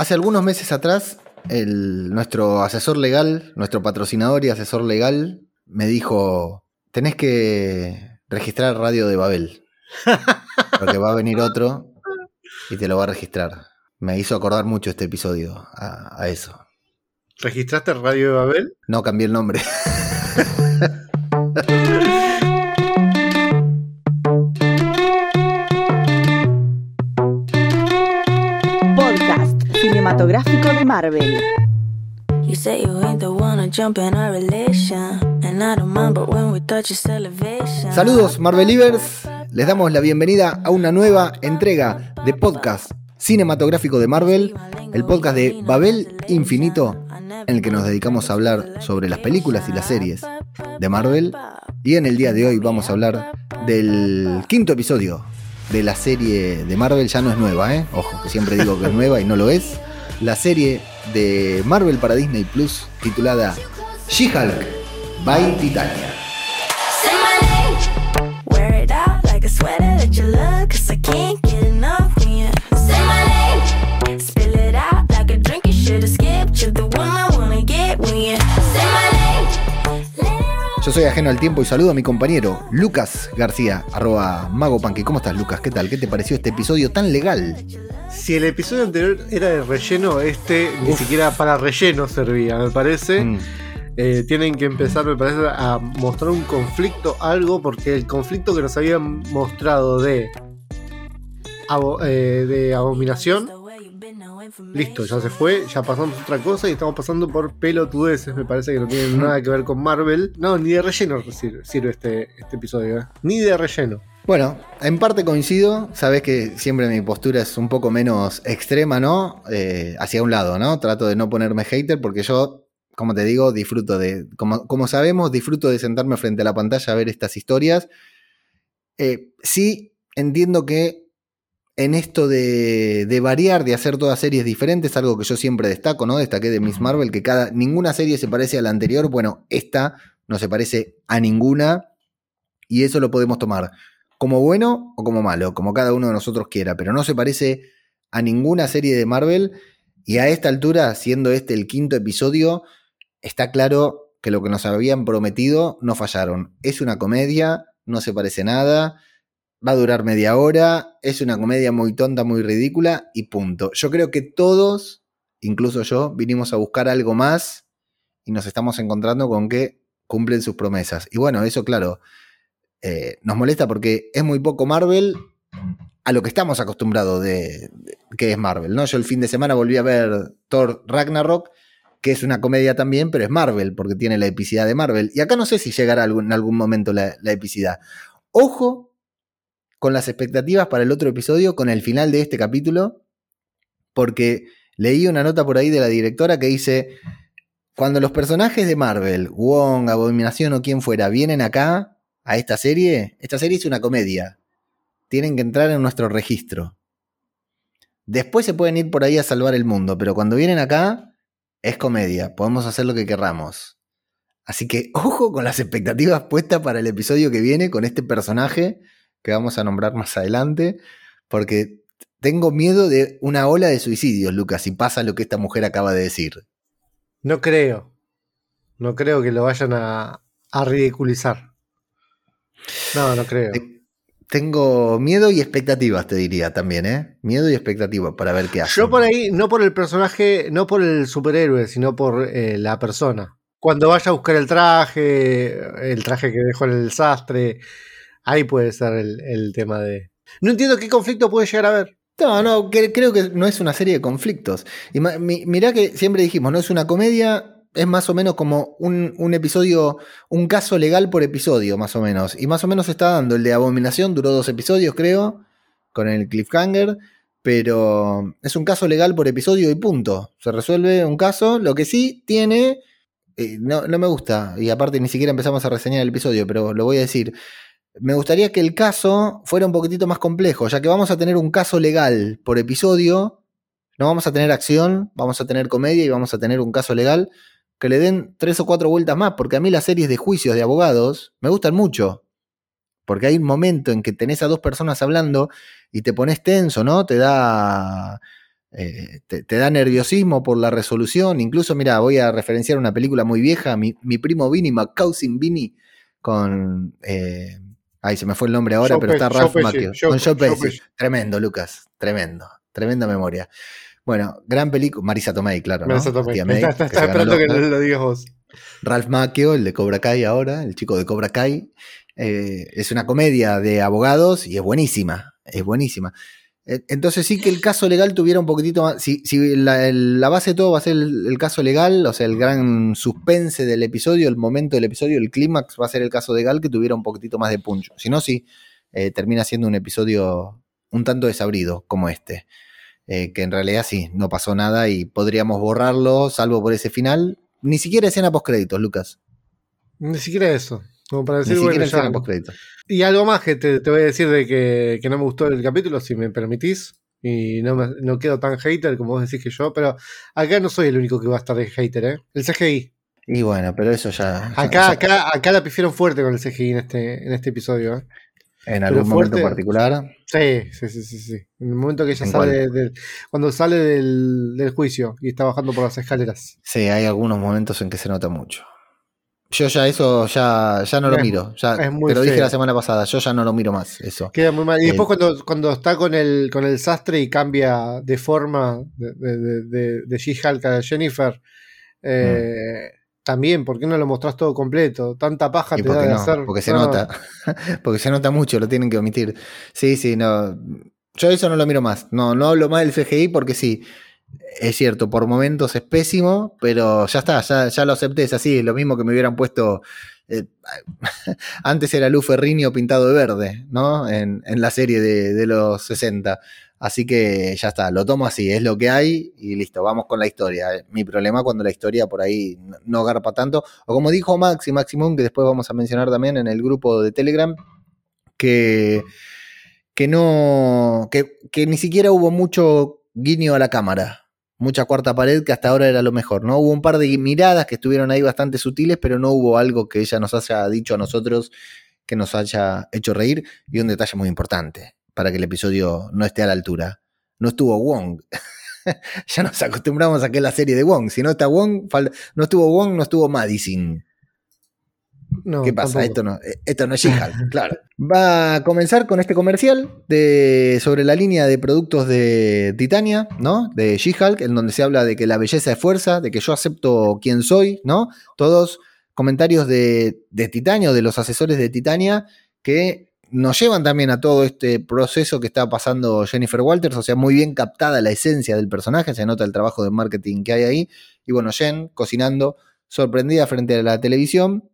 hace algunos meses atrás, nuestro asesor legal, nuestro patrocinador y asesor legal, me dijo: Tenés que registrar Radio de Babel. Porque va a venir otro y te lo va a registrar. Me hizo acordar mucho este episodio a, eso. ¿Registraste Radio de Babel? No, cambié el nombre. cinematográfico de Marvel. Saludos Marvelivers, les damos la bienvenida a una nueva entrega de podcast cinematográfico de Marvel, el podcast de Babel Infinito, en el que nos dedicamos a hablar sobre las películas y las series de Marvel. Y en el día de hoy vamos a hablar del quinto episodio de la serie de Marvel, ya no es nueva, ¿eh? ojo, que siempre digo que es nueva y no lo es, la serie de Marvel para Disney Plus titulada She-Hulk by Titania. Yo soy ajeno al tiempo y saludo a mi compañero Lucas García, arroba Mago ¿Cómo estás, Lucas? ¿Qué tal? ¿Qué te pareció este episodio tan legal? Si el episodio anterior era de relleno, este ni siquiera para relleno servía, me parece. Mm. Eh, tienen que empezar, me parece, a mostrar un conflicto, algo, porque el conflicto que nos habían mostrado de, eh, de abominación Listo, ya se fue, ya pasamos otra cosa y estamos pasando por pelotudeces, me parece que no tienen nada que ver con Marvel. No, ni de relleno sirve, este, este episodio, ¿eh? ni de relleno. Bueno, en parte coincido, sabes que siempre mi postura es un poco menos extrema, ¿no? Eh, hacia un lado, ¿no? Trato de no ponerme hater porque yo, como te digo, disfruto de, como, como sabemos, disfruto de sentarme frente a la pantalla a ver estas historias. Eh, sí, entiendo que en esto de, variar, de hacer todas series diferentes, algo que yo siempre destaco, ¿no? Destaqué de Miss Marvel, que cada, ninguna serie se parece a la anterior. Bueno, esta no se parece a ninguna. Y eso lo podemos tomar como bueno o como malo, como cada uno de nosotros quiera, pero no se parece a ninguna serie de Marvel. Y a esta altura, siendo este el quinto episodio, está claro que lo que nos habían prometido no fallaron. Es una comedia, no se parece nada va a durar media hora, es una comedia muy tonta, muy ridícula y punto. Yo creo que todos, incluso yo, vinimos a buscar algo más y nos estamos encontrando con que cumplen sus promesas. Y bueno, eso claro, eh, nos molesta porque es muy poco Marvel a lo que estamos acostumbrados de, que es Marvel, ¿no? Yo el fin de semana volví a ver Thor Ragnarok, que es una comedia también, pero es Marvel, porque tiene la epicidad de Marvel. Y acá no sé si llegará en algún momento la, la epicidad. Ojo con las expectativas para el otro episodio, con el final de este capítulo, porque leí una nota por ahí de la directora que dice, cuando los personajes de Marvel, Wong, Abominación o quien fuera, vienen acá, a esta serie, esta serie es una comedia. Tienen que entrar en nuestro registro. Después se pueden ir por ahí a salvar el mundo, pero cuando vienen acá, es comedia. Podemos hacer lo que querramos. Así que ojo con las expectativas puestas para el episodio que viene con este personaje que vamos a nombrar más adelante, porque tengo miedo de una ola de suicidios, Lucas, si pasa lo que esta mujer acaba de decir. No creo. No creo que lo vayan a, ridiculizar. No, no creo. Tengo miedo y expectativas, te diría también, ¿eh? Miedo y expectativas para ver qué hace. Yo por ahí, no por el personaje, no por el superhéroe, sino por eh, la persona. Cuando vaya a buscar el traje, el traje que dejó en el sastre, Ahí puede ser el, tema de. No entiendo qué conflicto puede llegar a haber. No, no, creo que no es una serie de conflictos. Y mirá que siempre dijimos, no es una comedia, es más o menos como un, episodio, un caso legal por episodio, más o menos. Y más o menos está dando. El de Abominación duró dos episodios, creo, con el cliffhanger. Pero es un caso legal por episodio y punto. Se resuelve un caso. Lo que sí tiene. Eh, no, no me gusta. Y aparte ni siquiera empezamos a reseñar el episodio, pero lo voy a decir me gustaría que el caso fuera un poquitito más complejo, ya que vamos a tener un caso legal por episodio, no vamos a tener acción, vamos a tener comedia y vamos a tener un caso legal, que le den tres o cuatro vueltas más, porque a mí las series de juicios de abogados me gustan mucho, porque hay un momento en que tenés a dos personas hablando y te pones tenso, ¿no? Te da... eh, te, te da nerviosismo por la resolución. Incluso, mira, voy a referenciar una película muy vieja, mi, mi primo Vinny, McCousin Vinny, con. eh, ay, se me fue el nombre ahora, Joe pero está Ralph Macchio. Con Joe Joe Pesci. Pesci. Tremendo, Lucas. Tremendo. Tremenda memoria. Bueno, gran película. Marisa Tomei, claro. ¿no? Marisa Tomei. May, Está, está- que está esperando que lo, lo digas vos. Ralph Macchio, el de Cobra Kai ahora, el chico de Cobra Kai. eh, es una comedia de abogados y es buenísima. Es buenísima. Eh, Entonces sí que el caso legal tuviera un poquitito más. Si, si la, el- la base de todo va a ser el, el caso legal, o sea, el gran suspense del episodio, el momento del episodio, el clímax va a ser el caso legal que tuviera un poquitito más de punch. Si no, sí, eh, termina siendo un episodio un tanto desabrido como este. Eh, que en realidad sí, no pasó nada y podríamos borrarlo, salvo por ese final. Ni siquiera escena post créditos, Lucas. Ni siquiera eso. Como para Ni decir, siquiera bueno, escena post créditos. Y algo más que te, te voy a decir de que, que no me gustó el capítulo, si me permitís. Y no, me- no quedo tan hater como vos decís que yo, pero acá no soy el único que va a estar de hater, ¿eh? El CGI. Y bueno, pero eso ya. ya- Acá, ya- acá, acá la pifieron fuerte con el CGI en este, en este episodio, ¿eh? En algún momento fuerte. particular. Sí, sí, sí, sí, sí. En el momento que ella ¿En sale del, cuando sale del, del juicio y está bajando por las escaleras. Sí, hay algunos momentos en que se nota mucho. Yo ya eso ya, ya no lo miro. Ya, te lo dije la semana pasada, yo ya no lo miro más, eso. Queda muy mal. Y después cuando, cuando está con el, con el sastre y cambia de forma de, de, de, de- de She-Hulk a Jennifer, eh, también, ¿por qué no lo mostrás todo completo? Tanta paja Mm. ¿Y te da de no? hacer. Porque se No, nota. Porque se nota mucho, lo tienen que omitir. Sí, sí, no. Yo eso no lo miro más. No, no hablo más del CGI porque sí. Es cierto, por momentos es pésimo, pero ya está, ya, ya lo acepté, es así, es lo mismo que me hubieran puesto. eh, antes era Lu Ferrigno pintado de verde, ¿no? En, en la serie de, de los 60. Así que ya está, lo tomo así, es lo que hay y listo, vamos con la historia. Mi problema cuando la historia por ahí no, garpa tanto, o como dijo Max y Maximum, que después vamos a mencionar también en el grupo de Telegram, que, que no, que, que ni siquiera hubo mucho guiño a la cámara, mucha cuarta pared que hasta ahora era lo mejor, ¿no? Hubo un par de miradas que estuvieron ahí bastante sutiles, pero no hubo algo que ella nos haya dicho a nosotros que nos haya hecho reír y un detalle muy importante para que el episodio no esté a la altura. No estuvo Wong. ya nos acostumbramos a que es la serie de Wong. Si no está Wong, no estuvo Wong, no estuvo Madison. no, ¿Qué pasa? tampoco. Esto no, eh, esto no es She-Hulk, claro. Va a comenzar con este comercial de, sobre la línea de productos de Titania, ¿no? De She-Hulk, en donde se habla de que la belleza es fuerza, de que yo acepto quien soy, ¿no? Todos comentarios de, de Titania o de los asesores de Titania que nos llevan también a todo este proceso que está pasando Jennifer Walters, o sea, muy bien captada la esencia del personaje, se nota el trabajo de marketing que hay ahí. Y bueno, Jen cocinando, sorprendida frente a la televisión,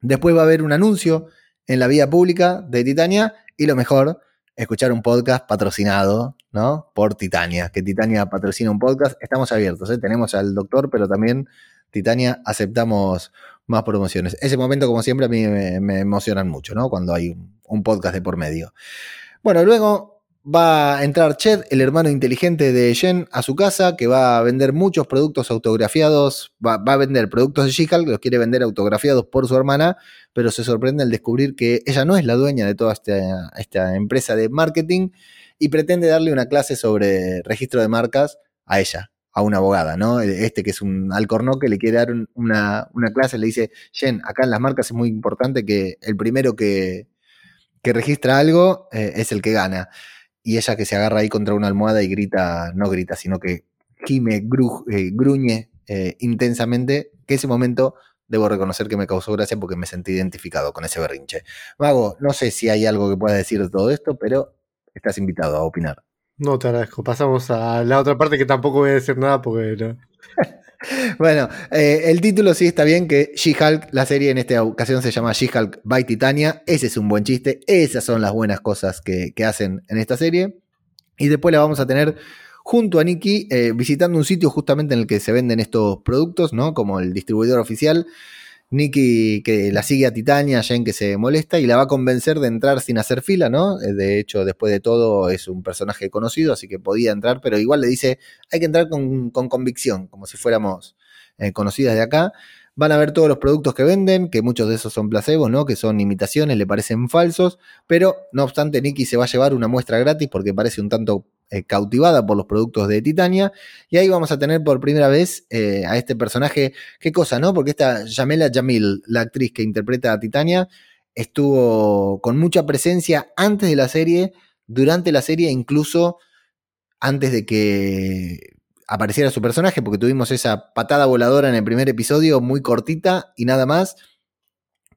Después va a haber un anuncio en la vía pública de Titania y lo mejor, escuchar un podcast patrocinado, ¿no? Por Titania, que Titania patrocina un podcast. Estamos abiertos, ¿eh? Tenemos al doctor, pero también Titania aceptamos más promociones. Ese momento, como siempre, a mí me, emocionan mucho, ¿no? Cuando hay un, podcast de por medio. Bueno, luego va a entrar Ched, el hermano inteligente de Jen, a su casa, que va a vender muchos productos autografiados, va, va a vender productos de She-Hulk, los quiere vender autografiados por su hermana, pero se sorprende al descubrir que ella no es la dueña de toda esta, esta empresa de marketing y pretende darle una clase sobre registro de marcas a ella, a una abogada, ¿no? Este que es un alcornoque le quiere dar un- una, una clase, le dice, Jen, acá en las marcas es muy importante que el primero que, que registra algo eh, es el que gana. Y ella que se agarra ahí contra una almohada y grita, no grita, sino que gime, eh, gruñe eh, intensamente, que ese momento debo reconocer que me causó gracia porque me sentí identificado con ese berrinche. Mago, no sé si hay algo que puedas decir de todo esto, pero estás invitado a opinar. No te agradezco. Pasamos a la otra parte que tampoco voy a decir nada porque no. Bueno, eh, el título sí está bien, que She-Hulk, la serie en esta ocasión se llama She-Hulk by Titania. Ese es un buen chiste, esas son las buenas cosas que, hacen en esta serie. Y después la vamos a tener junto a Nikki eh, visitando un sitio justamente en el que se venden estos productos, ¿no? Como el distribuidor oficial. Nikki que la sigue a Titania, Jen que se molesta y la va a convencer de entrar sin hacer fila, ¿no? Eh, De hecho, después de todo es un personaje conocido, así que podía entrar, pero igual le dice, hay que entrar con, con convicción, como si fuéramos eh, conocidas de acá. Van a ver todos los productos que venden, que muchos de esos son placebos, ¿no? Que son imitaciones, le parecen falsos, pero no obstante, Nicky se va a llevar una muestra gratis porque parece un tanto eh, cautivada por los productos de Titania. Y ahí vamos a tener por primera vez eh, a este personaje. Qué cosa, ¿no? Porque esta Yamela Jamil, la actriz que interpreta a Titania, estuvo con mucha presencia antes de la serie, durante la serie, incluso antes de que apareciera su personaje, porque tuvimos esa patada voladora en el primer episodio, muy cortita y nada más.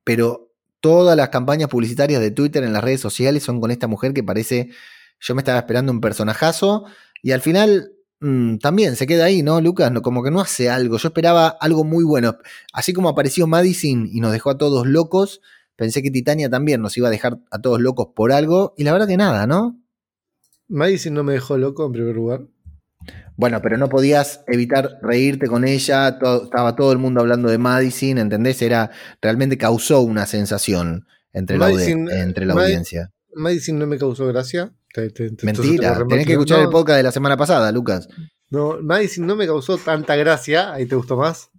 Pero todas las campañas publicitarias de Twitter en las redes sociales son con esta mujer que parece, yo me estaba esperando un personajazo, y al final mm, también se queda ahí, ¿no, Lucas? No, como que no hace algo. Yo esperaba algo muy bueno. Así como apareció Madison y nos dejó a todos locos, pensé que Titania también nos iba a dejar a todos locos por algo, y la verdad que nada, ¿no? Madison no me dejó loco en primer lugar. Bueno, pero no podías evitar reírte con ella, estaba todo el mundo hablando de Madison, ¿entendés? Era, realmente causó una sensación entre la, entre la audiencia. Madison no me causó gracia. Mentira, tenés que escuchar el podcast de la semana pasada, Lucas. No, Madison no me causó tanta gracia, ahí te gustó más.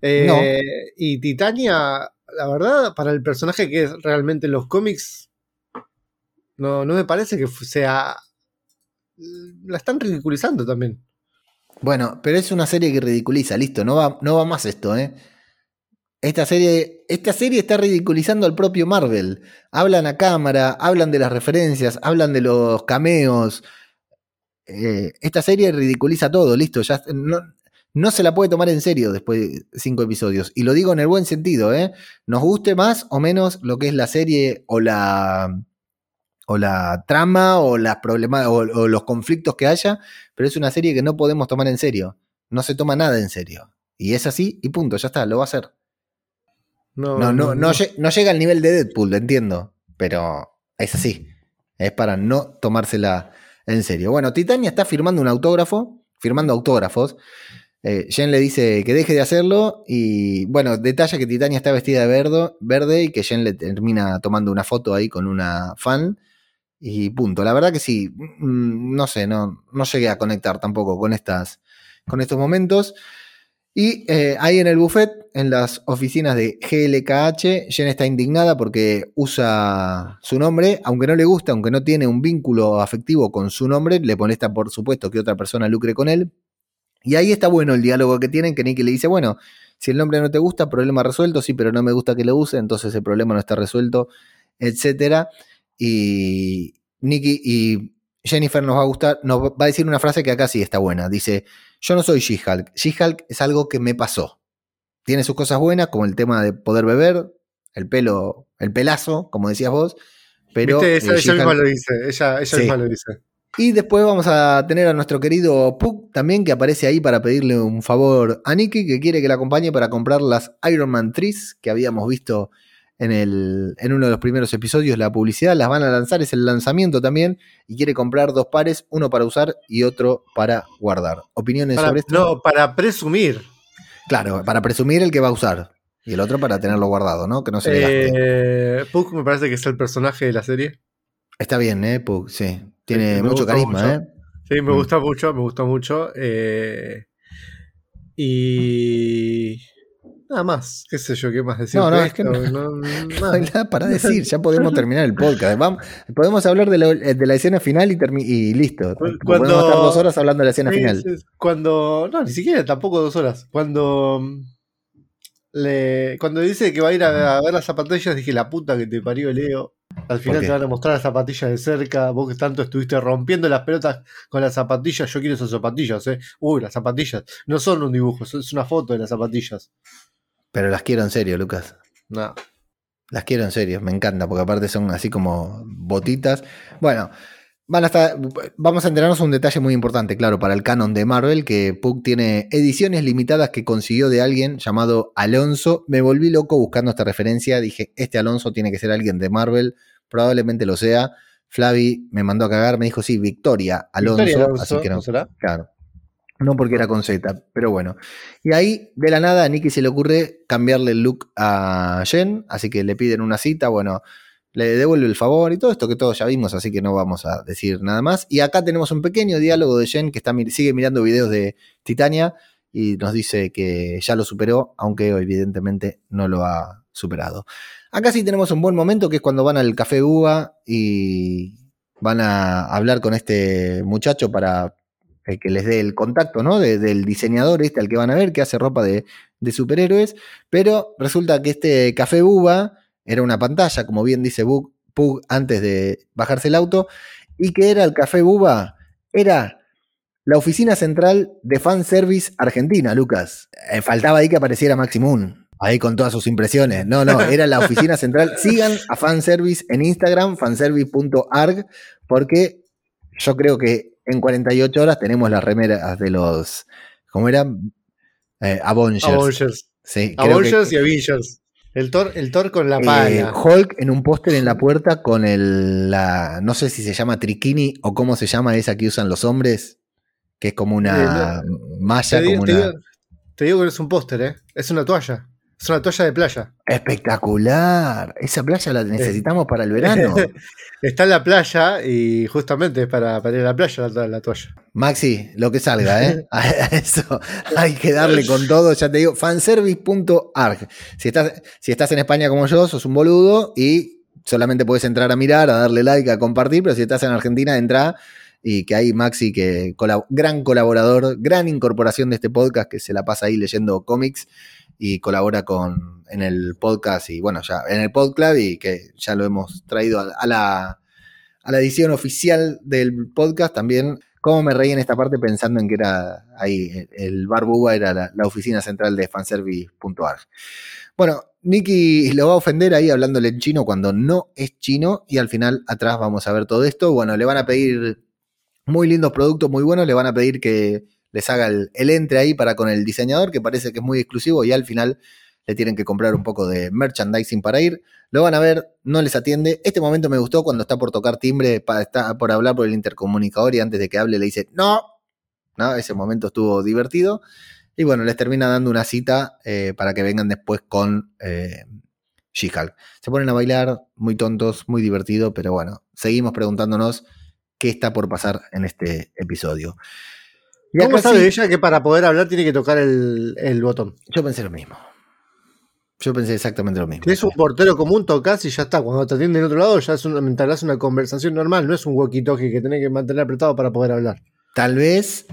Eh, y Titania, la verdad, para el personaje que es realmente en los cómics, no, no me parece que sea la están ridiculizando también. Bueno, pero es una serie que ridiculiza, listo, no va, no va más esto, ¿eh? Esta serie, esta serie está ridiculizando al propio Marvel. Hablan a cámara, hablan de las referencias, hablan de los cameos. Eh, esta serie ridiculiza todo, listo. Ya no, se la puede tomar en serio después de cinco episodios. Y lo digo en el buen sentido, ¿eh? Nos guste más o menos lo que es la serie o la, o la trama o, las o, los conflictos que haya, pero es una serie que no podemos tomar en serio. No se toma nada en serio. Y es así y punto, ya está, lo va a hacer. No, no, no, no, llega al nivel de Deadpool, entiendo, pero es así. Es para no tomársela en serio. Bueno, Titania está firmando un autógrafo, firmando autógrafos. Eh, Jen le dice que deje de hacerlo y bueno, detalla que Titania está vestida de verde, verde y que Jen le termina tomando una foto ahí con una fan y punto. La verdad que sí, mm, no sé, no, no llegué a conectar tampoco con, estas, con estos momentos. Y eh, ahí en el buffet, en las oficinas de GLKH, Jen está indignada porque usa su nombre, aunque no le gusta, aunque no tiene un vínculo afectivo con su nombre, le molesta por supuesto que otra persona lucre con él. Y ahí está bueno el diálogo que tienen, que Nicky le dice, bueno, si el nombre no te gusta, problema resuelto, sí, pero no me gusta que lo use, entonces el problema no está resuelto, etcétera. Y Nicky y Jennifer nos va a gustar, nos va a decir una frase que acá sí está buena. Dice, yo no soy She-Hulk. She-Hulk es algo que me pasó. Tiene sus cosas buenas, como el tema de poder beber, el pelo, el pelazo, como decías vos. Pero Ella, eh, misma lo dice. Ella, misma lo dice. Y después vamos a tener a nuestro querido Puck también, que aparece ahí para pedirle un favor a Nicky, que quiere que la acompañe para comprar las Iron Man Trees que habíamos visto en, el, en uno de los primeros episodios, la publicidad, las van a lanzar, es el lanzamiento también, y quiere comprar dos pares, uno para usar y otro para guardar. ¿Opiniones sobre esto? No, para presumir. Claro, para presumir el que va a usar. Y el otro para tenerlo guardado, ¿no? Que no se le gaste. Eh, Puck me parece que es el personaje de la serie. Está bien, ¿eh? Puck, sí. Tiene mucho carisma, ¿eh? Sí, me mm. gusta mucho, me gusta mucho. Eh, y Nada más, qué sé yo, qué más decir. No, no, es que no, hay nada para decir, ya podemos terminar el podcast. Vamos, podemos hablar de la, escena final y, y listo. Cuando, podemos estar dos horas hablando de la escena final. Cuando, no, ni siquiera tampoco dos horas. Cuando le, cuando dice que va a ir a, ver las zapatillas, dije, la puta que te parió Leo. Al final te van a mostrar las zapatillas de cerca. Vos que tanto estuviste rompiendo las pelotas con las zapatillas. Yo quiero esas zapatillas, eh. Uy, las zapatillas. No son un dibujo, es una foto de las zapatillas. Pero las quiero en serio, Lucas. No. Las quiero en serio, me encanta, porque aparte son así como botitas. Bueno, van a vamos a enterarnos un detalle muy importante, claro, para el canon de Marvel, que Puck tiene ediciones limitadas que consiguió de alguien llamado Alonso. Me volví loco buscando esta referencia, dije, este Alonso tiene que ser alguien de Marvel, probablemente lo sea. Flavi me mandó a cagar, me dijo, sí, Victoria Alonso, así que no. será? Claro. No porque era con Z, pero bueno. Y ahí, de la nada, a Nicky se le ocurre cambiarle el look a Jen, así que le piden una cita, bueno, le devuelve el favor y todo esto que todos ya vimos, así que no vamos a decir nada más. Y acá tenemos un pequeño diálogo de Jen que está, sigue mirando videos de Titania y nos dice que ya lo superó, aunque evidentemente no lo ha superado. Acá sí tenemos un buen momento que es cuando van al café Uva y van a hablar con este muchacho para eh, que les dé el contacto, ¿no? del diseñador este al que van a ver, que hace ropa de, de superhéroes, pero resulta que este café Buba era una pantalla, como bien dice Pug antes de bajarse el auto, y que era el café Buba, era la oficina central de Fanservice Argentina, Lucas. Eh, faltaba ahí que apareciera Maximum. Ahí con todas sus impresiones. No, no, era la oficina central. Sigan a Fanservice en Instagram, fanservice.arg, porque yo creo que en 48 horas tenemos las remeras de los. ¿Cómo eran? Eh, Avengers. Avengers. Sí, Avengers y Avengers. El Thor, el Thor con la eh, pala. Hulk en un póster en la puerta con el. La, no sé si se llama triquini o cómo se llama esa que usan los hombres que es como una malla. Te, como una... te digo que es un póster, ¿eh? Es una toalla. Es una toalla de playa. Espectacular. Esa playa la necesitamos para el verano. Está en la playa y justamente es para, para ir a la playa la, toalla. Maxi, lo que salga, ¿eh? a eso hay que darle con todo. Ya te digo, fanservice.arg. Si estás, si estás en España como yo, sos un boludo y solamente puedes entrar a mirar, a darle like, a compartir, pero si estás en Argentina, entra y que hay Maxi, que gran colaborador, gran incorporación de este podcast, que se la pasa ahí leyendo cómics y colabora con, en el podcast y bueno, ya en el podcast y que ya lo hemos traído a, la, a la edición oficial del podcast también. Cómo me reí en esta parte pensando en que era ahí, el Bar Buba era la, la oficina central de fanservice.org. Bueno, Nicky lo va a ofender ahí hablándole en chino cuando no es chino y al final atrás vamos a ver todo esto. Bueno, le van a pedir muy lindos productos, muy buenos. Le van a pedir que les haga el, entre ahí para con el diseñador, que parece que es muy exclusivo, y al final le tienen que comprar un poco de merchandising para ir. Lo van a ver, no les atiende. Este momento me gustó cuando está por tocar timbre, está por hablar por el intercomunicador y antes de que hable le dice, no, no, ese momento estuvo divertido. Y bueno, les termina dando una cita eh, para que vengan después con eh, She-Hulk. Se ponen a bailar, muy tontos, muy divertido, pero bueno, seguimos preguntándonos qué está por pasar en este episodio. ¿Cómo sabe ella que para poder hablar tiene que tocar el, botón? Yo pensé lo mismo. Yo pensé exactamente lo mismo. es un portero común, tocas y ya está. Cuando te atienden en otro lado, ya es una, una conversación normal, no es un walkie-talkie que tenés que mantener apretado para poder hablar. Tal vez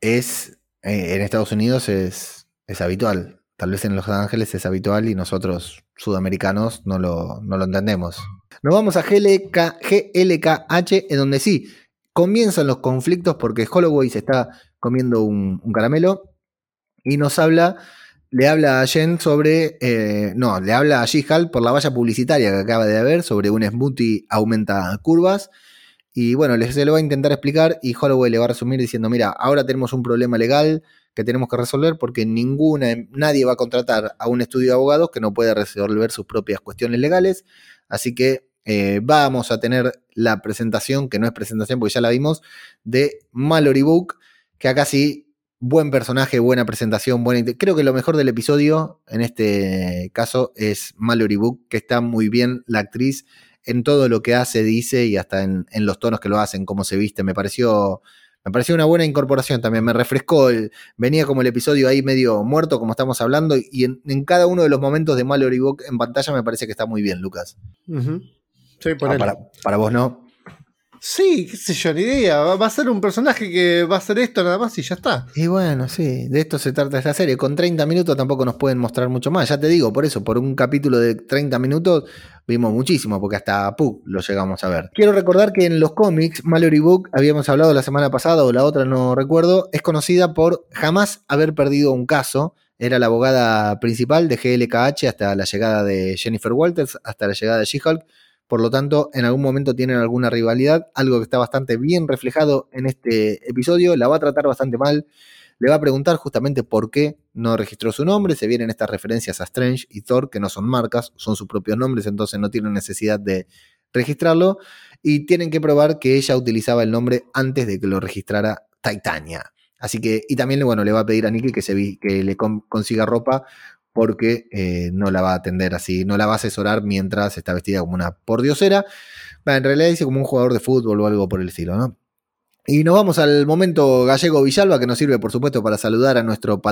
es. Eh, en Estados Unidos es, es habitual. Tal vez en Los Ángeles es habitual y nosotros, sudamericanos, no lo, no lo entendemos. Nos vamos a GLK, GLKH, en donde sí, comienzan los conflictos porque Holloway se está comiendo un, caramelo y nos habla, le habla a Jen sobre, eh, no, le habla a She-Hulk por la valla publicitaria que acaba de haber sobre un smoothie aumenta curvas. Y bueno, se lo va a intentar explicar y Holloway le va a resumir diciendo, mira, ahora tenemos un problema legal que tenemos que resolver porque ninguna, nadie va a contratar a un estudio de abogados que no pueda resolver sus propias cuestiones legales. Así que eh, vamos a tener la presentación, que no es presentación porque ya la vimos, de Mallory Book, que acá sí, buen personaje, buena presentación, buena... Creo que lo mejor del episodio, en este caso, es Mallory Book, que está muy bien la actriz en todo lo que hace, dice y hasta en, los tonos que lo hacen, cómo se viste. Me pareció, me pareció una buena incorporación también. Me refrescó. venía como el episodio ahí medio muerto, como estamos hablando, y en, cada uno de los momentos de Mallory Book en pantalla me parece que está muy bien, Lucas. Ah, para, para, vos no. Sí, qué sé yo, ni idea. Va a ser un personaje que va a hacer esto nada más y ya está. Y bueno, sí, de esto se trata esta serie. Con 30 minutos tampoco nos pueden mostrar mucho más. Ya te digo, por eso, por un capítulo de 30 minutos vimos muchísimo, porque hasta Pug lo llegamos a ver. Quiero recordar que en los cómics, Mallory Book, habíamos hablado la semana pasada o la otra, no recuerdo, es conocida por jamás haber perdido un caso. Era la abogada principal de GLKH hasta la llegada de Jennifer Walters, hasta la llegada de She-Hulk por lo tanto, en algún momento tienen alguna rivalidad, algo que está bastante bien reflejado en este episodio, la va a tratar bastante mal, le va a preguntar justamente por qué no registró su nombre, se vienen estas referencias a Strange y Thor, que no son marcas, son sus propios nombres, entonces no tienen necesidad de registrarlo, y tienen que probar que ella utilizaba el nombre antes de que lo registrara Titania. Así que, y también bueno, le va a pedir a Nicky que, se, que le consiga ropa porque eh, no la va a atender así, no la va a asesorar mientras está vestida como una pordiosera. en realidad dice como un jugador de fútbol o algo por el estilo, ¿no? Y nos vamos al momento gallego Villalba, que nos sirve, por supuesto, para saludar a nuestro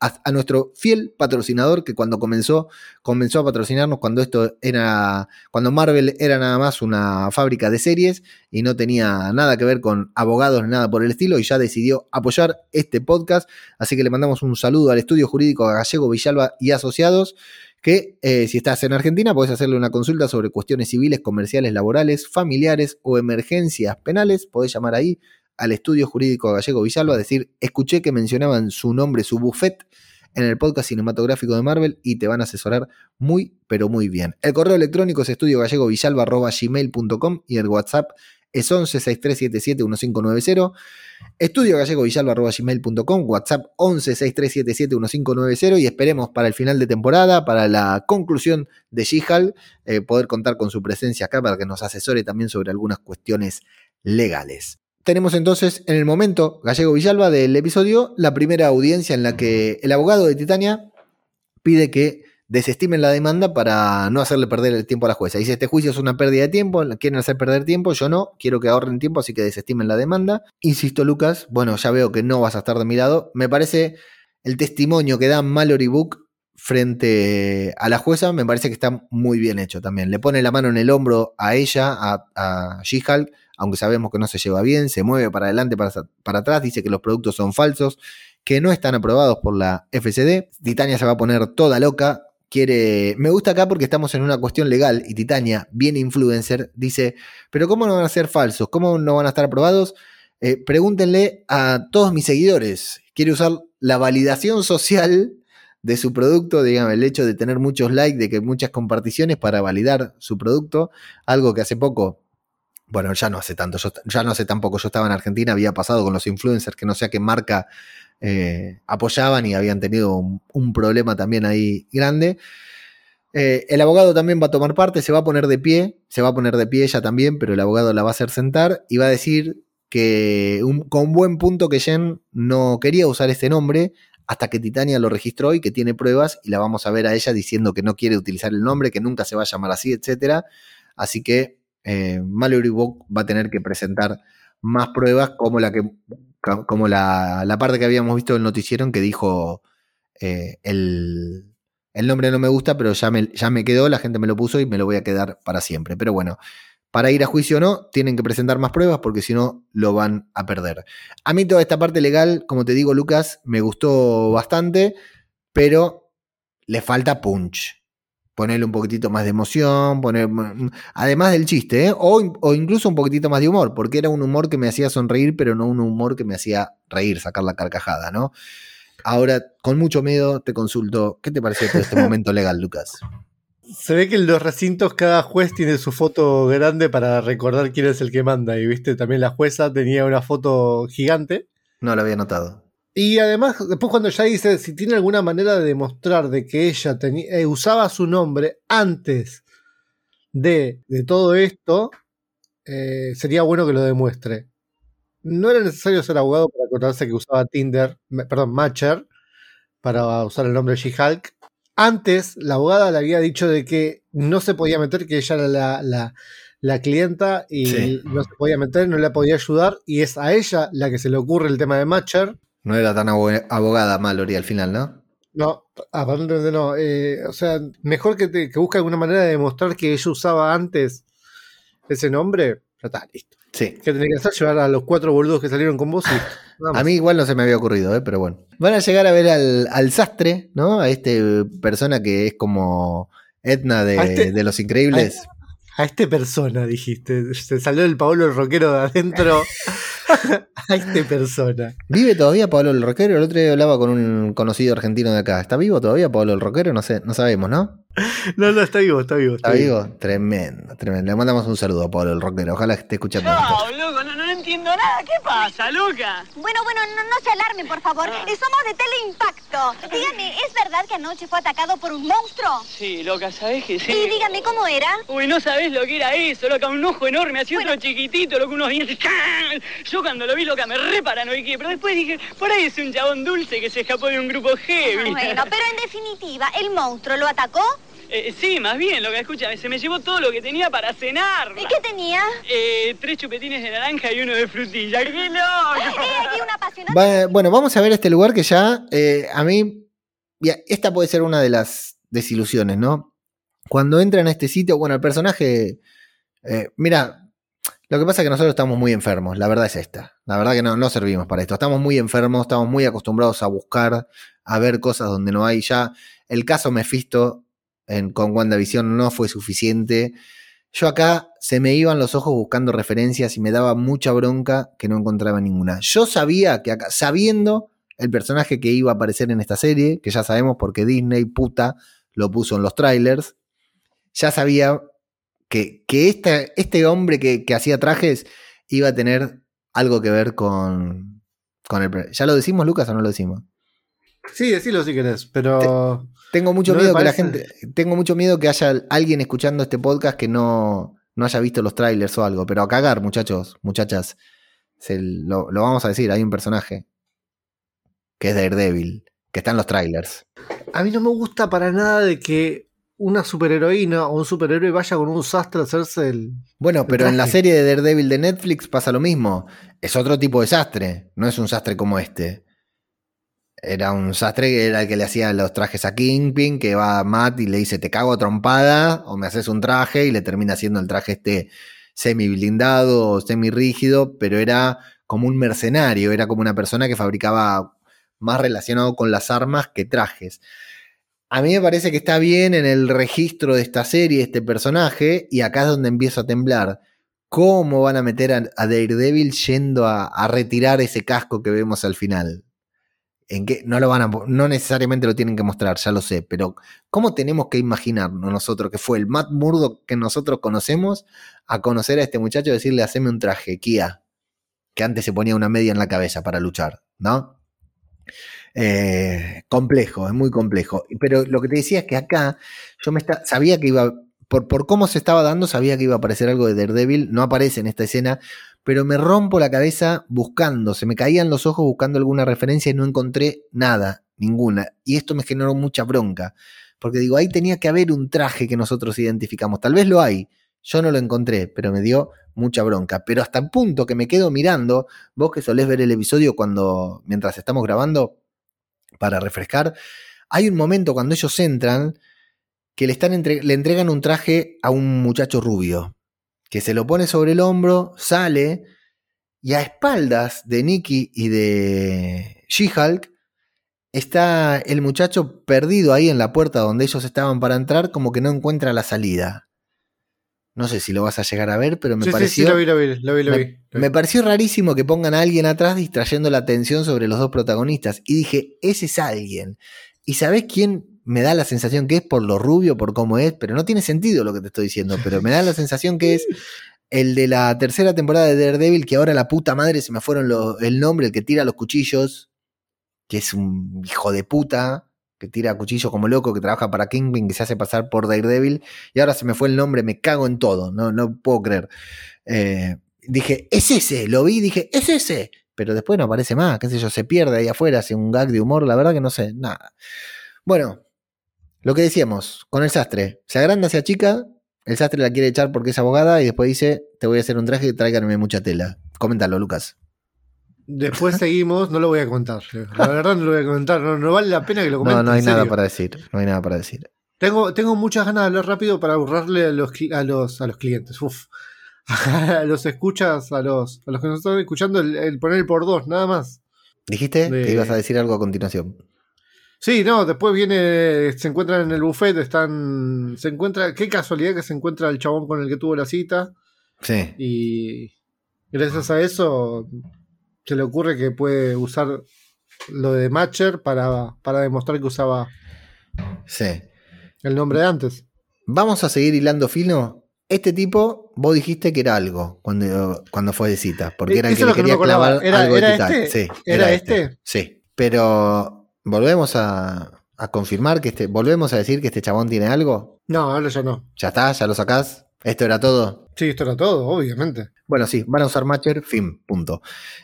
a, nuestro fiel patrocinador que cuando comenzó, comenzó a patrocinarnos cuando esto era, cuando Marvel era nada más una fábrica de series y no tenía nada que ver con abogados ni nada por el estilo y ya decidió apoyar este podcast. Así que le mandamos un saludo al estudio jurídico Gallego Villalba y Asociados que eh, si estás en Argentina puedes hacerle una consulta sobre cuestiones civiles, comerciales, laborales, familiares o emergencias penales. Podés llamar ahí al estudio jurídico gallego Villalba, decir, escuché que mencionaban su nombre, su buffet en el podcast cinematográfico de Marvel y te van a asesorar muy, pero muy bien. El correo electrónico es estudiogallegovillalba.gmail.com y el WhatsApp es 11 6377 1590. Estudio WhatsApp 11 6377 1590 y esperemos para el final de temporada, para la conclusión de She-Hulk, eh, poder contar con su presencia acá para que nos asesore también sobre algunas cuestiones legales. Tenemos entonces en el momento Gallego Villalba del episodio la primera audiencia en la que el abogado de Titania pide que desestimen la demanda para no hacerle perder el tiempo a la jueza. Dice, este juicio es una pérdida de tiempo, quieren hacer perder tiempo, yo no, quiero que ahorren tiempo, así que desestimen la demanda. Insisto, Lucas, bueno, ya veo que no vas a estar de mi lado. Me parece el testimonio que da Mallory Book frente a la jueza, me parece que está muy bien hecho también. Le pone la mano en el hombro a ella, a, a She-Hulk, aunque sabemos que no se lleva bien, se mueve para adelante, para, atrás, dice que los productos son falsos, que no están aprobados por la FCD. Titania se va a poner toda loca, quiere. Me gusta acá porque estamos en una cuestión legal y Titania, bien influencer, dice: ¿Pero cómo no van a ser falsos? ¿Cómo no van a estar aprobados? Eh, pregúntenle a todos mis seguidores. Quiere usar la validación social de su producto, digamos, el hecho de tener muchos likes, de que muchas comparticiones para validar su producto, algo que hace poco, bueno, ya no hace tanto, ya no hace tampoco, yo estaba en Argentina, había pasado con los influencers, que no sé a qué marca eh, apoyaban y habían tenido un, problema también ahí grande. Eh, el abogado también va a tomar parte, se va a poner de pie, se va a poner de pie ella también, pero el abogado la va a hacer sentar y va a decir que con buen punto que Jen no quería usar este nombre hasta que Titania lo registró y que tiene pruebas y la vamos a ver a ella diciendo que no quiere utilizar el nombre, que nunca se va a llamar así, etc. Así que eh, Mallory va a tener que presentar más pruebas como la que como la, la, parte que habíamos visto del noticiero en que dijo eh, el, el, nombre no me gusta, pero ya me, ya me quedó, la gente me lo puso y me lo voy a quedar para siempre. Pero bueno, para ir a juicio o no, tienen que presentar más pruebas porque si no, lo van a perder. A mí toda esta parte legal, como te digo, Lucas, me gustó bastante, pero le falta punch ponerle un poquitito más de emoción, poner, además del chiste, ¿eh? o, o, incluso un poquitito más de humor, porque era un humor que me hacía sonreír, pero no un humor que me hacía reír, sacar la carcajada, ¿no? Ahora, con mucho miedo, te consulto, ¿qué te pareció todo este momento legal, Lucas? Se ve que en los recintos cada juez tiene su foto grande para recordar quién es el que manda, y viste, también la jueza tenía una foto gigante. No lo había notado. Y además, después cuando ya dice si tiene alguna manera de demostrar de que ella eh, usaba su nombre antes de, de todo esto, eh, sería bueno que lo demuestre. No era necesario ser abogado para acordarse que usaba Tinder, perdón, Matcher, para usar el nombre de She-Hulk. Antes, la abogada le había dicho de que no se podía meter, que ella era la, la, la clienta y sí. no se podía meter, no la podía ayudar, y es a ella la que se le ocurre el tema de Matcher. No era tan abogada Mallory al final, ¿no? No, aparentemente no. Eh, o sea, mejor que, te, que busque alguna manera de demostrar que ella usaba antes ese nombre. Ya está, listo. Sí. Que tenía que hacer llevar a los cuatro boludos que salieron con vos. Y, a mí igual no se me había ocurrido, ¿eh? pero bueno. Van a llegar a ver al, al sastre, ¿no? A este persona que es como Edna de, este, de Los Increíbles. A, a, este persona, dijiste. Se salió el Pablo el rockero de adentro. a este persona. ¿Vive todavía Pablo el Rockero? El otro día hablaba con un conocido argentino de acá. ¿Está vivo todavía Pablo el Rockero? No sé, no sabemos, ¿no? No, no, está vivo, está vivo. ¿Está, ¿Está vivo? vivo? Tremendo, tremendo. Le mandamos un saludo a Pablo el Rockero. Ojalá esté escuchando. No, loco, no, no, ¿Qué pasa, Luca? Bueno, bueno, no, no se alarmen, por favor. Ah. Somos de Teleimpacto. Dígame, ¿es verdad que anoche fue atacado por un monstruo? Sí, loca, ¿sabes que sí? Y dígame, ¿cómo era? Uy, no sabés lo que era eso, loca. Un ojo enorme, así bueno. otro chiquitito, loca, unos dientes. Yo cuando lo vi, loca, me re paranoiqué. Pero después dije, por ahí es un chabón dulce que se escapó de un grupo heavy. Bueno, pero en definitiva, ¿el monstruo lo atacó? Eh, sí, más bien, lo que escucha, se me llevó todo lo que tenía para cenar. ¿Y qué tenía? Eh, tres chupetines de naranja y uno de frutilla. ¡Qué loco! Eh, aquí una Va, bueno, vamos a ver este lugar que ya eh, a mí esta puede ser una de las desilusiones, ¿no? Cuando entran a este sitio, bueno, el personaje, eh, mira, lo que pasa es que nosotros estamos muy enfermos, la verdad es esta. La verdad que no, no servimos para esto. Estamos muy enfermos, estamos muy acostumbrados a buscar, a ver cosas donde no hay ya. El caso Mephisto en, con WandaVision no fue suficiente. Yo acá se me iban los ojos buscando referencias y me daba mucha bronca que no encontraba ninguna. Yo sabía que acá, sabiendo el personaje que iba a aparecer en esta serie, que ya sabemos porque Disney, puta, lo puso en los trailers, ya sabía que, que este, este hombre que, que hacía trajes iba a tener algo que ver con, con el... ¿Ya lo decimos, Lucas, o no lo decimos? Sí, decilo si querés, pero. Tengo mucho No miedo que la gente. Tengo mucho miedo que haya alguien escuchando este podcast que no, no haya visto los trailers o algo. Pero a cagar, muchachos, muchachas. Se lo, lo vamos a decir, hay un personaje. Que es Daredevil. Que está en los trailers. A mí no me gusta para nada de que una superheroína o un superhéroe vaya con un sastre a hacerse el. Bueno, pero en la serie de Daredevil de Netflix pasa lo mismo. Es otro tipo de sastre. No es un sastre como este. Era un sastre que era el que le hacía los trajes a Kingpin, que va a Matt y le dice, te cago trompada, o me haces un traje, y le termina haciendo el traje este semi blindado o semi rígido, pero era como un mercenario, era como una persona que fabricaba más relacionado con las armas que trajes. A mí me parece que está bien en el registro de esta serie este personaje, y acá es donde empiezo a temblar. ¿Cómo van a meter a, a Daredevil yendo a, a retirar ese casco que vemos al final? En no lo van a no necesariamente lo tienen que mostrar, ya lo sé, pero ¿cómo tenemos que imaginarnos nosotros que fue el Matt Murdock que nosotros conocemos a conocer a este muchacho y decirle haceme un traje, Kia, que antes se ponía una media en la cabeza para luchar, ¿no? Eh, complejo, es muy complejo. Pero lo que te decía es que acá yo me sabía que iba, por, por cómo se estaba dando, sabía que iba a aparecer algo de Daredevil, no aparece en esta escena, pero me rompo la cabeza buscando, se me caían los ojos buscando alguna referencia y no encontré nada, ninguna. Y esto me generó mucha bronca, porque digo, ahí tenía que haber un traje que nosotros identificamos, tal vez lo hay, yo no lo encontré, pero me dio mucha bronca. Pero hasta el punto que me quedo mirando, vos que solés ver el episodio cuando, mientras estamos grabando, para refrescar, hay un momento cuando ellos entran que le, están entre- le entregan un traje a un muchacho rubio que se lo pone sobre el hombro, sale, y a espaldas de Nicky y de She-Hulk está el muchacho perdido ahí en la puerta donde ellos estaban para entrar, como que no encuentra la salida. No sé si lo vas a llegar a ver, pero me sí, pareció. sí, lo vi, lo vi, lo vi. Lo me, vi. me pareció rarísimo que pongan a alguien atrás distrayendo la atención sobre los dos protagonistas. Y dije, ese es alguien. ¿Y sabés quién me da la sensación que es por lo rubio, por cómo es? Pero no tiene sentido lo que te estoy diciendo, pero me da la sensación que es el de la tercera temporada de Daredevil, que ahora la puta madre se me fueron el nombre, el que tira los cuchillos, que es un hijo de puta, que tira cuchillos como loco, que trabaja para Kingpin, que se hace pasar por Daredevil, y ahora se me fue el nombre, me cago en todo, no, no puedo creer. Eh, dije, es ese, lo vi, dije, es ese, pero después no aparece más, qué sé yo, se pierde ahí afuera, hace un gag de humor, la verdad que no sé, nada. Bueno, lo que decíamos, con el sastre, se agranda, se achica, el sastre la quiere echar porque es abogada y después dice, te voy a hacer un traje y tráiganme mucha tela. Coméntalo, Lucas. Después seguimos, no lo voy a contar. La verdad no lo voy a contar, no, no vale la pena que lo comente. No, no hay nada para decir, no hay nada para decir. Tengo, tengo muchas ganas de hablar rápido para ahorrarle a los, a los, a los clientes. Uf. A los escuchas, a los, a los que nos están escuchando, el, el poner el por dos, nada más. ¿Dijiste De- que ibas a decir algo a continuación? Sí, no, después viene, se encuentran en el buffet, están, se encuentra, qué casualidad que se encuentra el chabón con el que tuvo la cita Sí. y gracias a eso se le ocurre que puede usar lo de Matcher para, para demostrar que usaba Sí. el nombre de antes. Vamos a seguir hilando fino. Este tipo, vos dijiste que era algo cuando, cuando fue de cita, porque Eh, era el que le que no quería acordaba. clavar ¿Era- algo de era este? Sí, ¿Era este? Sí, pero volvemos a, a confirmar que este, volvemos a decir que este chabón tiene algo. No, ahora ya no. Ya está, ya lo sacás. Esto era todo. Sí, esto era todo, obviamente. Bueno, sí, van a usar Matcher, fin, punto.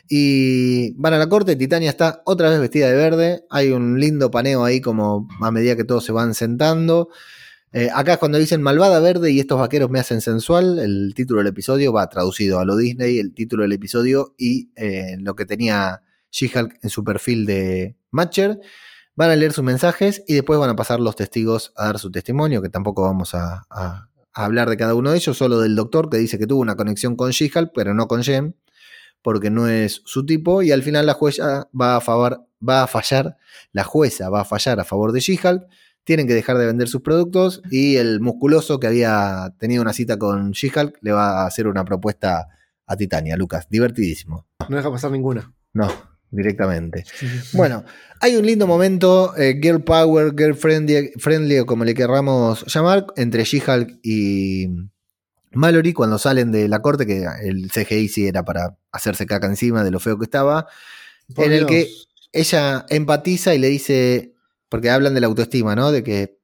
Y van a la corte, Titania está otra vez vestida de verde, hay un lindo paneo ahí como a medida que todos se van sentando. Eh, acá es cuando dicen malvada verde y estos vaqueros me hacen sensual, el título del episodio va traducido a lo Disney, el título del episodio y eh, lo que tenía She-Hulk en su perfil de Matcher. Van a leer sus mensajes y después van a pasar los testigos a dar su testimonio, que tampoco vamos a, a- a hablar de cada uno de ellos, solo del doctor que dice que tuvo una conexión con She-Hulk, pero no con Jem, porque no es su tipo, y al final la jueza va a, favor, va a fallar, la jueza va a fallar a favor de She-Hulk, tienen que dejar de vender sus productos y el musculoso que había tenido una cita con She-Hulk le va a hacer una propuesta a Titania, Lucas, divertidísimo. No deja pasar ninguna. No, directamente. Bueno, hay un lindo momento, eh, girl power, girl friendly, friendly, o como le querramos llamar, entre She-Hulk y Mallory cuando salen de la corte, que el CGI sí era para hacerse caca encima de lo feo que estaba, Por en el que ella empatiza y le dice, porque hablan de la autoestima, ¿no? De que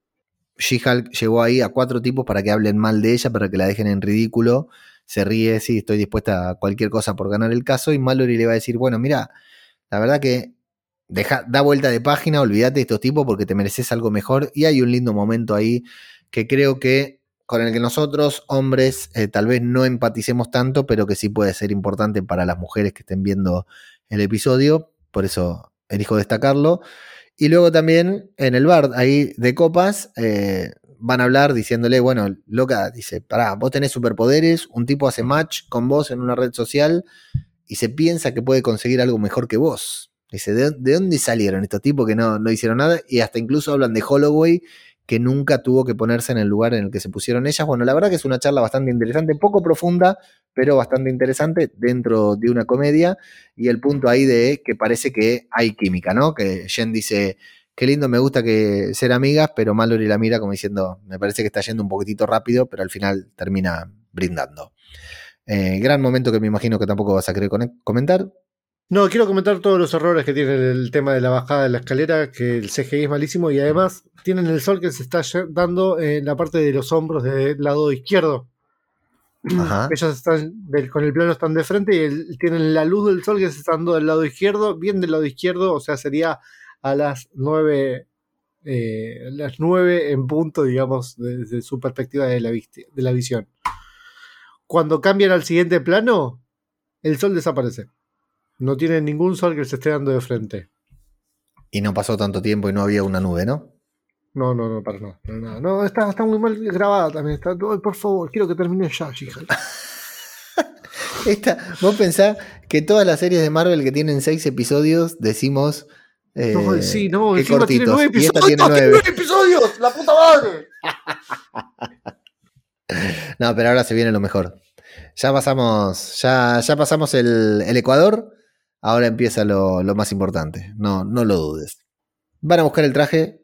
She-Hulk llegó ahí a cuatro tipos para que hablen mal de ella, para que la dejen en ridículo. Se ríe, sí, estoy dispuesta a cualquier cosa por ganar el caso. Y Mallory le va a decir, bueno, mira, la verdad que deja, da vuelta de página, olvídate de estos tipos porque te mereces algo mejor. Y hay un lindo momento ahí que creo que con el que nosotros, hombres, eh, tal vez no empaticemos tanto, pero que sí puede ser importante para las mujeres que estén viendo el episodio. Por eso elijo destacarlo. Y luego también en el bar, ahí de copas, eh, van a hablar diciéndole, bueno, loca, dice, pará, vos tenés superpoderes, un tipo hace match con vos en una red social y se piensa que puede conseguir algo mejor que vos. Dice, ¿de, de dónde salieron estos tipos que no, no hicieron nada? Y hasta incluso hablan de Holloway, que nunca tuvo que ponerse en el lugar en el que se pusieron ellas. Bueno, la verdad que es una charla bastante interesante, poco profunda, pero bastante interesante dentro de una comedia. Y el punto ahí de que parece que hay química, ¿no? Que Jen dice, qué lindo, me gusta que ser amigas, pero Mallory la mira como diciendo, me parece que está yendo un poquitito rápido, pero al final termina brindando. Eh, gran momento que me imagino que tampoco vas a querer comentar. No, quiero comentar todos los errores que tiene el tema de la bajada de la escalera, que el CGI es malísimo y además tienen el sol que se está dando en la parte de los hombros del lado izquierdo. Ajá. Ellos están del- con el plano están de frente y el- tienen la luz del sol que se está dando del lado izquierdo, bien del lado izquierdo, o sea, sería a las 9, eh, las 9 en punto, digamos, desde su perspectiva de la, de la visión. Cuando cambian al siguiente plano, el sol desaparece. No tienen ningún sol que se esté dando de frente. Y no pasó tanto tiempo y no había una nube, ¿no? No, no, no, para nada. nada. No, está, está muy mal grabada también. Está, por favor, quiero que termine ya, hija. Esta, vos pensás que todas las series de Marvel que tienen seis episodios decimos. eh, No, sí, no, encima tiene cortitos. nueve Y esta episodios. tiene ¡Tiene nueve. nueve episodios! ¡La puta madre! No, pero ahora se viene lo mejor. Ya pasamos, ya, ya pasamos el, Ecuador. Ahora empieza lo, lo más importante. No, no lo dudes. Van a buscar el traje.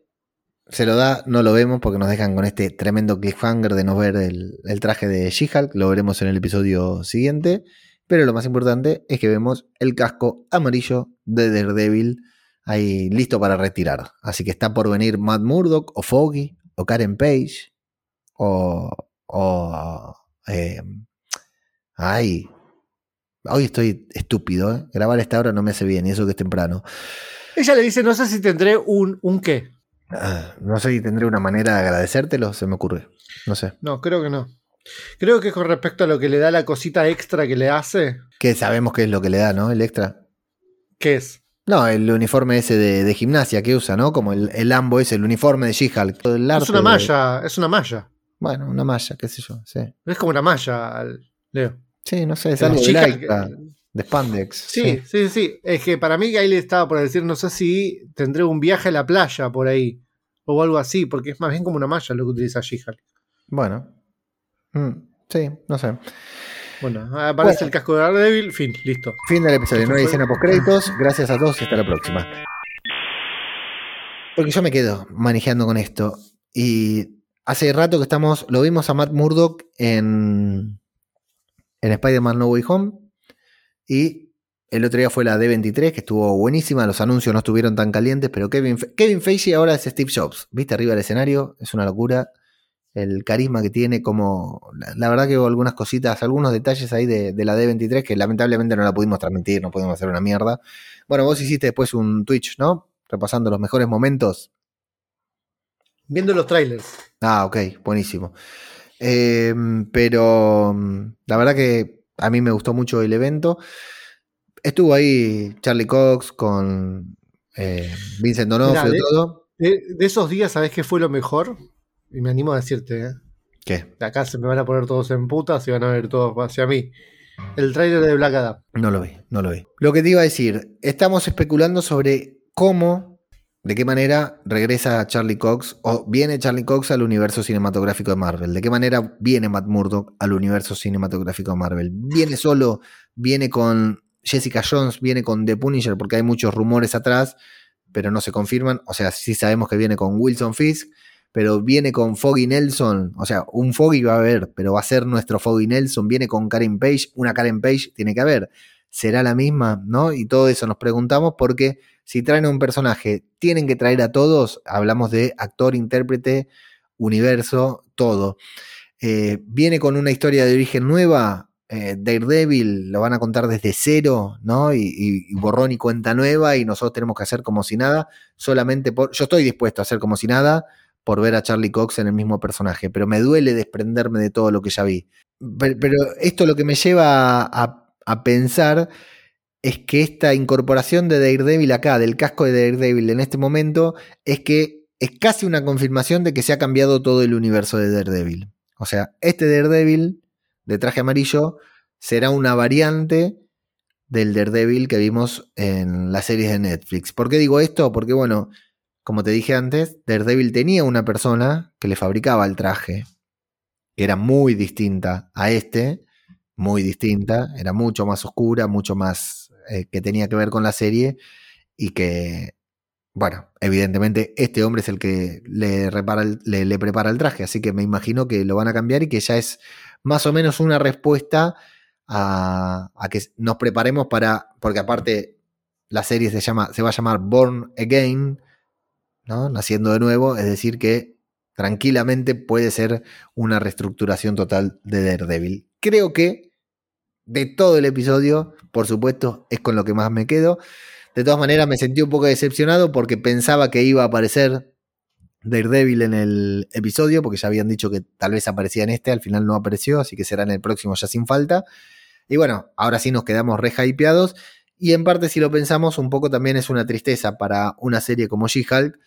Se lo da, no lo vemos porque nos dejan con este tremendo cliffhanger de no ver el, el traje de She-Hulk. Lo veremos en el episodio siguiente. Pero lo más importante es que vemos el casco amarillo de Daredevil ahí listo para retirar. Así que está por venir Matt Murdock o Foggy o Karen Page o, o eh, ay, hoy estoy estúpido, ¿eh? grabar a esta hora no me hace bien y eso que es temprano. Ella le dice, no sé si tendré un, un qué. Ah, no sé si tendré una manera de agradecértelo, se me ocurre, no sé. No, creo que no. Creo que con respecto a lo que le da la cosita extra que le hace, Que sabemos qué es lo que le da, ¿no? El extra. ¿qué es? No, el uniforme ese de, de gimnasia que usa, ¿no? Como el, el Lambo es el uniforme de She-Hulk. El Es una de- malla, es una malla. Bueno, una malla, qué sé yo, sí. Es como una malla, Leo. Sí, no sé, es algo de lycra, de spandex. Sí, sí, sí. Es que para mí le estaba por decir, no sé si tendré un viaje a la playa por ahí. O algo así, porque es más bien como una malla lo que utiliza She-Hulk. Bueno. Mm, sí, no sé. Bueno, aparece Bueno. el casco de Daredevil, fin, listo. Fin del episodio, no hay escena post créditos. Gracias a todos y hasta la próxima. Porque yo me quedo manejando con esto. Y hace rato que estamos, lo vimos a Matt Murdock en, en Spider-Man No Way Home. Y el otro día fue la D23, que estuvo buenísima. Los anuncios no estuvieron tan calientes, pero Kevin, Kevin Feige ahora es Steve Jobs. ¿Viste arriba del escenario? Es una locura. El carisma que tiene, como. La, la verdad que hubo algunas cositas, algunos detalles ahí de, de la D23 que lamentablemente no la pudimos transmitir, no pudimos hacer una mierda. Bueno, vos hiciste después un Twitch, ¿no? Repasando los mejores momentos. Viendo los trailers. Ah, ok, buenísimo. Eh, pero mm, la verdad que a mí me gustó mucho el evento. Estuvo ahí Charlie Cox con eh, Vincent Donofrio, Mirá, todo. De, de esos días, ¿sabés qué fue lo mejor? Y me animo a decirte, ¿eh? ¿Qué? De acá se me van a poner todos en putas y van a ver todos hacia mí. El trailer de Black Adam. No lo vi, no lo vi. Lo que te iba a decir, estamos especulando sobre cómo, de qué manera regresa Charlie Cox o viene Charlie Cox al universo cinematográfico de Marvel. De qué manera viene Matt Murdock al universo cinematográfico de Marvel. Viene solo, viene con Jessica Jones, viene con The Punisher, porque hay muchos rumores atrás, pero no se confirman. O sea, sí sabemos que viene con Wilson Fisk, pero viene con Foggy Nelson. O sea, un Foggy va a haber, pero va a ser nuestro Foggy Nelson. Viene con Karen Page, una Karen Page tiene que haber. ¿Será la misma? ¿No? Y todo eso nos preguntamos porque si traen a un personaje, tienen que traer a todos. Hablamos de actor, intérprete, universo, todo. Eh, viene con una historia de origen nueva. eh, Daredevil lo van a contar desde cero, ¿no? Y, borrón y cuenta nueva, y nosotros tenemos que hacer como si nada, solamente por. Yo estoy dispuesto a hacer como si nada por ver a Charlie Cox en el mismo personaje, pero me duele desprenderme de todo lo que ya vi. Pero, esto lo que me lleva a pensar es que esta incorporación de Daredevil acá, del casco de Daredevil en este momento, es que es casi una confirmación de que se ha cambiado todo el universo de Daredevil. O sea, este Daredevil de traje amarillo será una variante del Daredevil que vimos en las series de Netflix. ¿Por qué digo esto? Porque, bueno, como te dije antes, Daredevil tenía una persona que le fabricaba el traje, era muy distinta a este, muy distinta, era mucho más oscura, mucho más eh, que tenía que ver con la serie y que, bueno, evidentemente este hombre es el que le, prepara el traje, así que me imagino que lo van a cambiar y que ya es más o menos una respuesta a, a que nos preparemos para, porque aparte la serie se, llama, se va a llamar Born Again, ¿no? Naciendo de nuevo, es decir que tranquilamente puede ser una reestructuración total de Daredevil. Creo que de todo el episodio, por supuesto, es con lo que más me quedo. De todas maneras, me sentí un poco decepcionado porque pensaba que iba a aparecer Daredevil en el episodio, porque ya habían dicho que tal vez aparecía en este, al final no apareció, así que será en el próximo ya sin falta. Y bueno, ahora sí nos quedamos re hypeados. Y en parte, si lo pensamos, un poco también es una tristeza para una serie como She-Hulk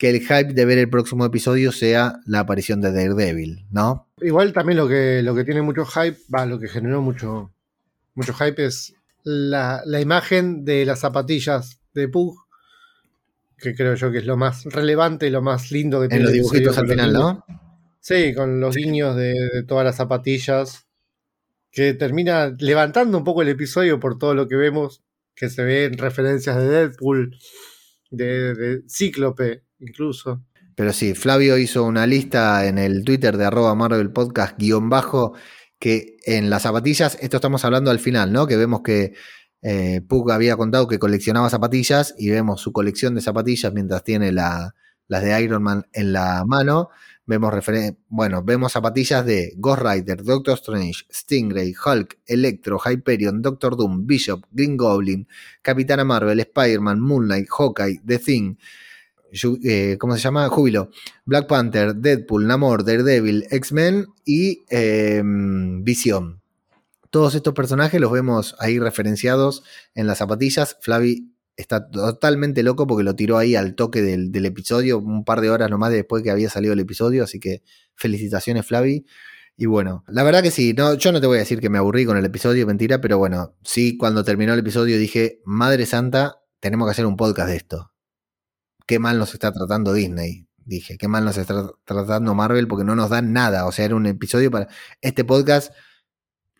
que el hype de ver el próximo episodio sea la aparición de Daredevil, ¿no? Igual también lo que, lo que tiene mucho hype, va, lo que generó mucho, mucho hype es la, la imagen de las zapatillas de Pug, que creo yo que es lo más relevante y lo más lindo que tiene En los dibujitos al final. ¿no? Sí, con los guiños de, de todas las zapatillas, que termina levantando un poco el episodio por todo lo que vemos, que se ven referencias de Deadpool, de, de Cíclope, incluso. Pero sí, Flavio hizo una lista en el Twitter de arroba Marvel Podcast guion bajo que en las zapatillas, esto estamos hablando al final, ¿no? Que vemos que eh, había contado que coleccionaba zapatillas y vemos su colección de zapatillas mientras tiene la- las de Iron Man en la mano. Vemos, bueno, vemos zapatillas de Ghost Rider, Doctor Strange, Stingray, Hulk, Electro, Hyperion, Doctor Doom, Bishop, Green Goblin, Capitana Marvel, Spider-Man, Moonlight, Hawkeye, The Thing, eh, ¿cómo se llama? Júbilo, Black Panther, Deadpool, Namor, Daredevil, X-Men y eh, Visión. Todos estos personajes los vemos ahí referenciados en las zapatillas. Flavi está totalmente loco porque lo tiró ahí al toque del, del episodio, un par de horas nomás después que había salido el episodio, así que felicitaciones Flavi. Y bueno, la verdad que sí, no, yo no te voy a decir que me aburrí con el episodio, mentira, pero bueno, sí, cuando terminó el episodio dije, Madre Santa, tenemos que hacer un podcast de esto. Qué mal nos está tratando Disney, dije, qué mal nos está tratando Marvel porque no nos dan nada, o sea, era un episodio para... Este podcast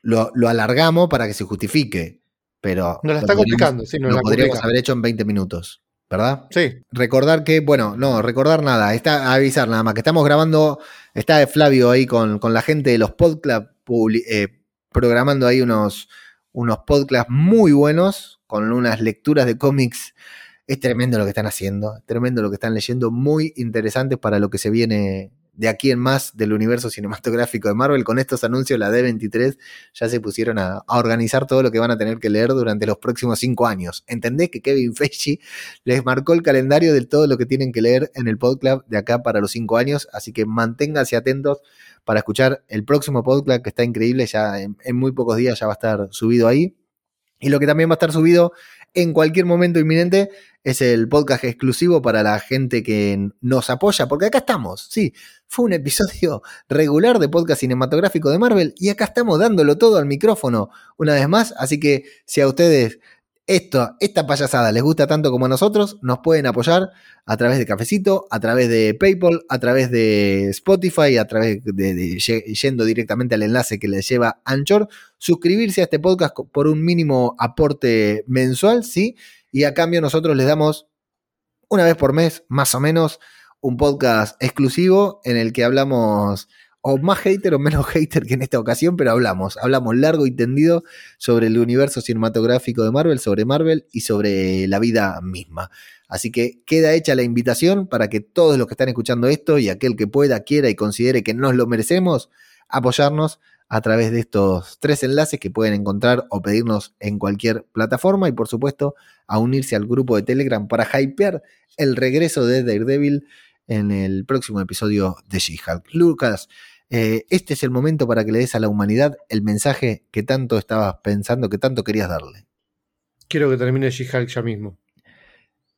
lo, lo alargamos para que se justifique, pero... Nos la lo está complicando, sí, nos lo la podríamos complica. haber hecho en 20 minutos, ¿verdad? Sí, Recordar que, bueno, no, recordar nada, está avisar nada más, que estamos grabando, está Flavio ahí con, con la gente de los podcast, publi- eh, programando ahí unos, unos podcasts muy buenos, con unas lecturas de cómics. Es tremendo lo que están haciendo, tremendo lo que están leyendo, muy interesantes para lo que se viene de aquí en más del universo cinematográfico de Marvel. Con estos anuncios, la D23 ya se pusieron a, organizar todo lo que van a tener que leer durante los próximos cinco años. ¿Entendés que Kevin Feige les marcó el calendario de todo lo que tienen que leer en el podcast de acá para los cinco años? Así que manténganse atentos para escuchar el próximo podcast que está increíble. Ya en muy pocos días ya va a estar subido ahí. Y lo que también va a estar subido en cualquier momento inminente es el podcast exclusivo para la gente que nos apoya, porque acá estamos, sí, fue un episodio regular de podcast cinematográfico de Marvel y acá estamos dándolo todo al micrófono una vez más, así que si a ustedes esto, esta payasada les gusta tanto como a nosotros, nos pueden apoyar a través de Cafecito, a través de PayPal, a través de Spotify, a través de, yendo directamente al enlace que les lleva Anchor, suscribirse a este podcast por un mínimo aporte mensual, ¿sí? Y a cambio nosotros les damos una vez por mes, más o menos, un podcast exclusivo en el que hablamos o más hater o menos hater que en esta ocasión, pero hablamos, hablamos largo y tendido sobre el universo cinematográfico de Marvel, sobre Marvel y sobre la vida misma. Así que queda hecha la invitación para que todos los que están escuchando esto y aquel que pueda, quiera y considere que nos lo merecemos, apoyarnos a través de estos tres enlaces que pueden encontrar o pedirnos en cualquier plataforma y por supuesto a unirse al grupo de Telegram para hypear el regreso de Daredevil en el próximo episodio de She-Hulk. Lucas, eh, este es el momento para que le des a la humanidad el mensaje que tanto estabas pensando, que tanto querías darle. Quiero que termine She-Hulk ya mismo.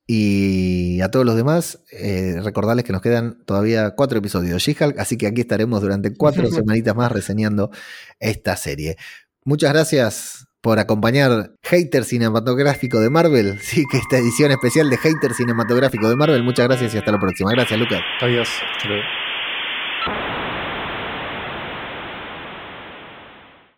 Y a todos los demás, eh, recordarles que nos quedan todavía cuatro episodios de She-Hulk, así que aquí estaremos durante cuatro semanitas más reseñando esta serie. Muchas gracias por acompañar Hater Cinematográfico de Marvel. Sí, que esta edición especial de Hater Cinematográfico de Marvel. Muchas gracias y hasta la próxima. Gracias, Lucas. Adiós. Hasta luego.